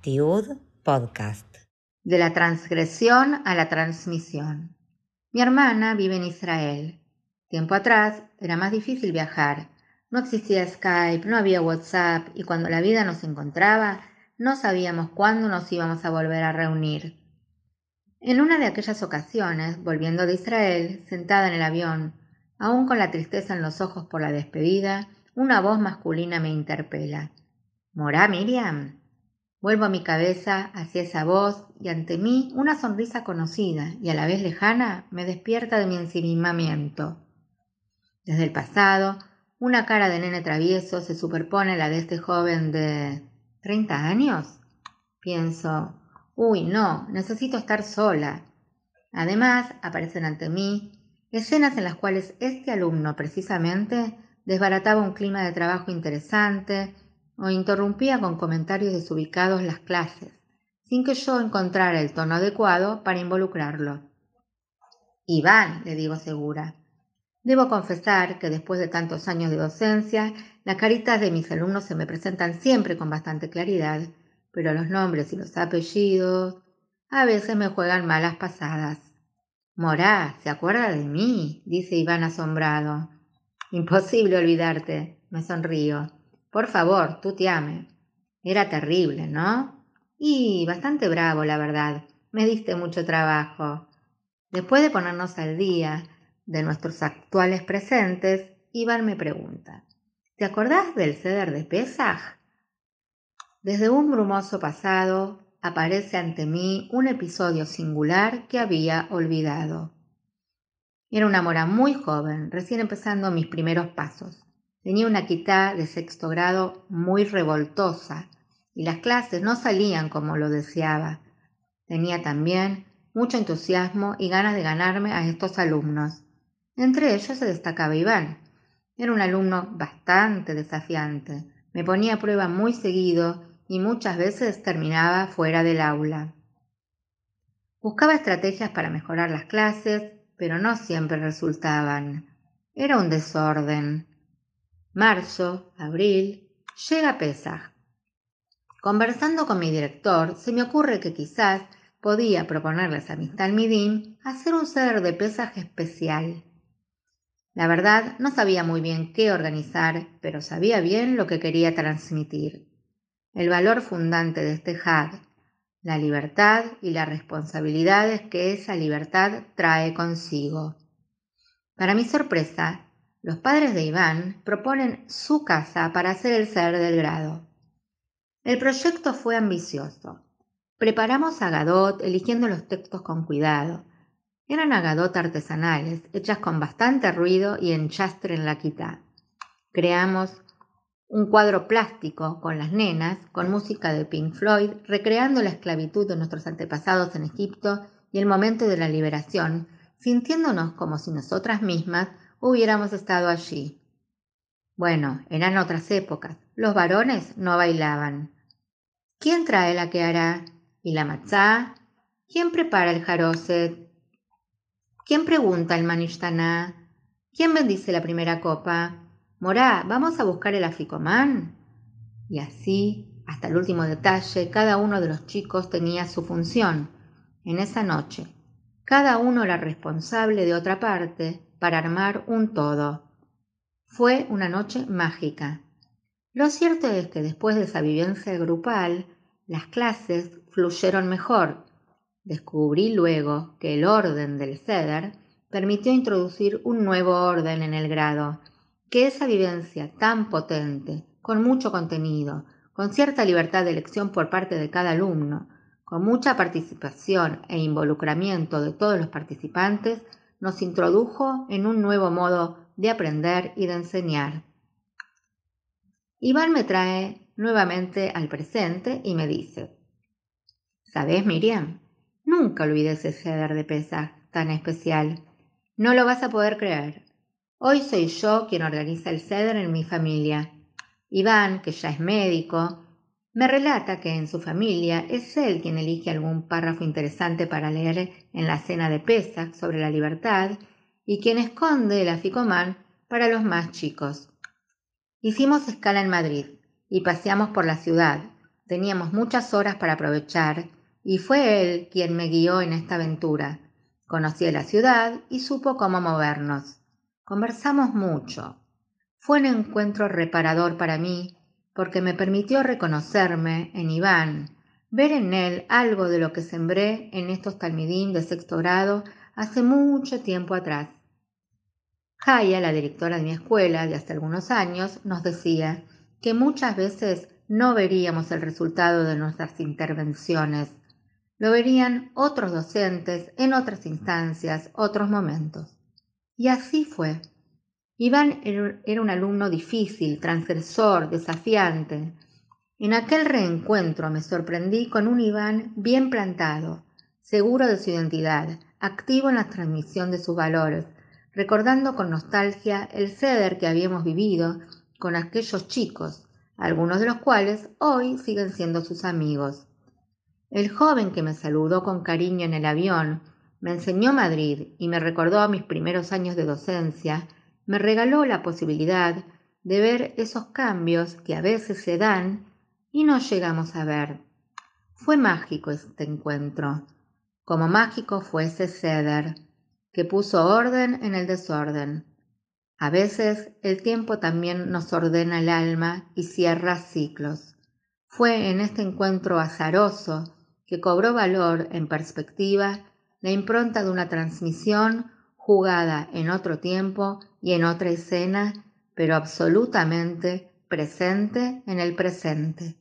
Tiud Podcast. De la transgresión a la transmisión. Mi hermana vive en Israel. Tiempo atrás era más difícil viajar. No existía Skype, no había WhatsApp y cuando la vida nos encontraba, no sabíamos cuándo nos íbamos a volver a reunir. En una de aquellas ocasiones, volviendo de Israel, sentada en el avión, aún con la tristeza en los ojos por la despedida, una voz masculina me interpela. ¿Morá, Miriam? Vuelvo mi cabeza hacia esa voz y ante mí una sonrisa conocida y a la vez lejana me despierta de mi ensimismamiento. Desde el pasado, una cara de nene travieso se superpone a la de este joven de ¿Treinta años? Pienso, uy, no, necesito estar sola. Además, aparecen ante mí escenas en las cuales este alumno precisamente desbarataba un clima de trabajo interesante o interrumpía con comentarios desubicados las clases, sin que yo encontrara el tono adecuado para involucrarlo. Iván, le digo segura. Debo confesar que después de tantos años de docencia, las caritas de mis alumnos se me presentan siempre con bastante claridad, pero los nombres y los apellidos a veces me juegan malas pasadas. Morá, ¿se acuerda de mí? dice Iván asombrado. Imposible olvidarte, me sonrío. Por favor, tú te ame. Era terrible, ¿no? Y bastante bravo, la verdad. Me diste mucho trabajo. Después de ponernos al día de nuestros actuales presentes, Iván me pregunta, ¿Te acordás del ceder de Pesaj? Desde un brumoso pasado aparece ante mí un episodio singular que había olvidado. Era una mora muy joven, recién empezando mis primeros pasos. Tenía una quitá de sexto grado muy revoltosa y las clases no salían como lo deseaba. Tenía también mucho entusiasmo y ganas de ganarme a estos alumnos. Entre ellos se destacaba Iván, era un alumno bastante desafiante. Me ponía a prueba muy seguido y muchas veces terminaba fuera del aula. Buscaba estrategias para mejorar las clases, pero no siempre resultaban. Era un desorden. Marzo, abril, llega Pesaj. Conversando con mi director, se me ocurre que quizás podía proponerles a Mr. Midim hacer un ceder de Pesaj especial. La verdad, no sabía muy bien qué organizar, pero sabía bien lo que quería transmitir. El valor fundante de este HAD, la libertad y las responsabilidades que esa libertad trae consigo. Para mi sorpresa, los padres de Iván proponen su casa para hacer el ser del grado. El proyecto fue ambicioso. Preparamos a Gadot eligiendo los textos con cuidado. Eran agadot artesanales, hechas con bastante ruido y enchastre en la quita. Creamos un cuadro plástico con las nenas, con música de Pink Floyd, recreando la esclavitud de nuestros antepasados en Egipto y el momento de la liberación, sintiéndonos como si nosotras mismas hubiéramos estado allí. Bueno, eran otras épocas. Los varones no bailaban. ¿Quién trae la que hará? ¿Y la matzá? ¿Quién prepara el jaroset? ¿Quién pregunta el Manishtaná? ¿Quién bendice la primera copa? Morá, ¿vamos a buscar el aficomán? Y así, hasta el último detalle, cada uno de los chicos tenía su función en esa noche. Cada uno era responsable de otra parte para armar un todo. Fue una noche mágica. Lo cierto es que después de esa vivencia grupal, las clases fluyeron mejor Descubrí luego que el orden del ceder permitió introducir un nuevo orden en el grado, que esa vivencia tan potente, con mucho contenido, con cierta libertad de elección por parte de cada alumno, con mucha participación e involucramiento de todos los participantes, nos introdujo en un nuevo modo de aprender y de enseñar. Iván me trae nuevamente al presente y me dice, ¿Sabes, Miriam? Nunca olvidé ese ceder de pesa tan especial. No lo vas a poder creer. Hoy soy yo quien organiza el ceder en mi familia. Iván, que ya es médico, me relata que en su familia es él quien elige algún párrafo interesante para leer en la cena de Pesach sobre la libertad y quien esconde el aficomán para los más chicos. Hicimos escala en Madrid y paseamos por la ciudad. Teníamos muchas horas para aprovechar y fue él quien me guió en esta aventura. Conocí la ciudad y supo cómo movernos. Conversamos mucho. Fue un encuentro reparador para mí porque me permitió reconocerme en Iván, ver en él algo de lo que sembré en estos talmidín de sexto grado hace mucho tiempo atrás. Jaya, la directora de mi escuela de hace algunos años, nos decía que muchas veces no veríamos el resultado de nuestras intervenciones, lo verían otros docentes en otras instancias, otros momentos. Y así fue. Iván era un alumno difícil, transgresor, desafiante, en aquel reencuentro me sorprendí con un Iván bien plantado, seguro de su identidad, activo en la transmisión de sus valores, recordando con nostalgia el ceder que habíamos vivido con aquellos chicos, algunos de los cuales hoy siguen siendo sus amigos. El joven que me saludó con cariño en el avión, me enseñó Madrid y me recordó mis primeros años de docencia, me regaló la posibilidad de ver esos cambios que a veces se dan y no llegamos a ver. Fue mágico este encuentro, como mágico fue ese ceder, que puso orden en el desorden. A veces el tiempo también nos ordena el alma y cierra ciclos. Fue en este encuentro azaroso que cobró valor en perspectiva la impronta de una transmisión jugada en otro tiempo y en otra escena, pero absolutamente presente en el presente.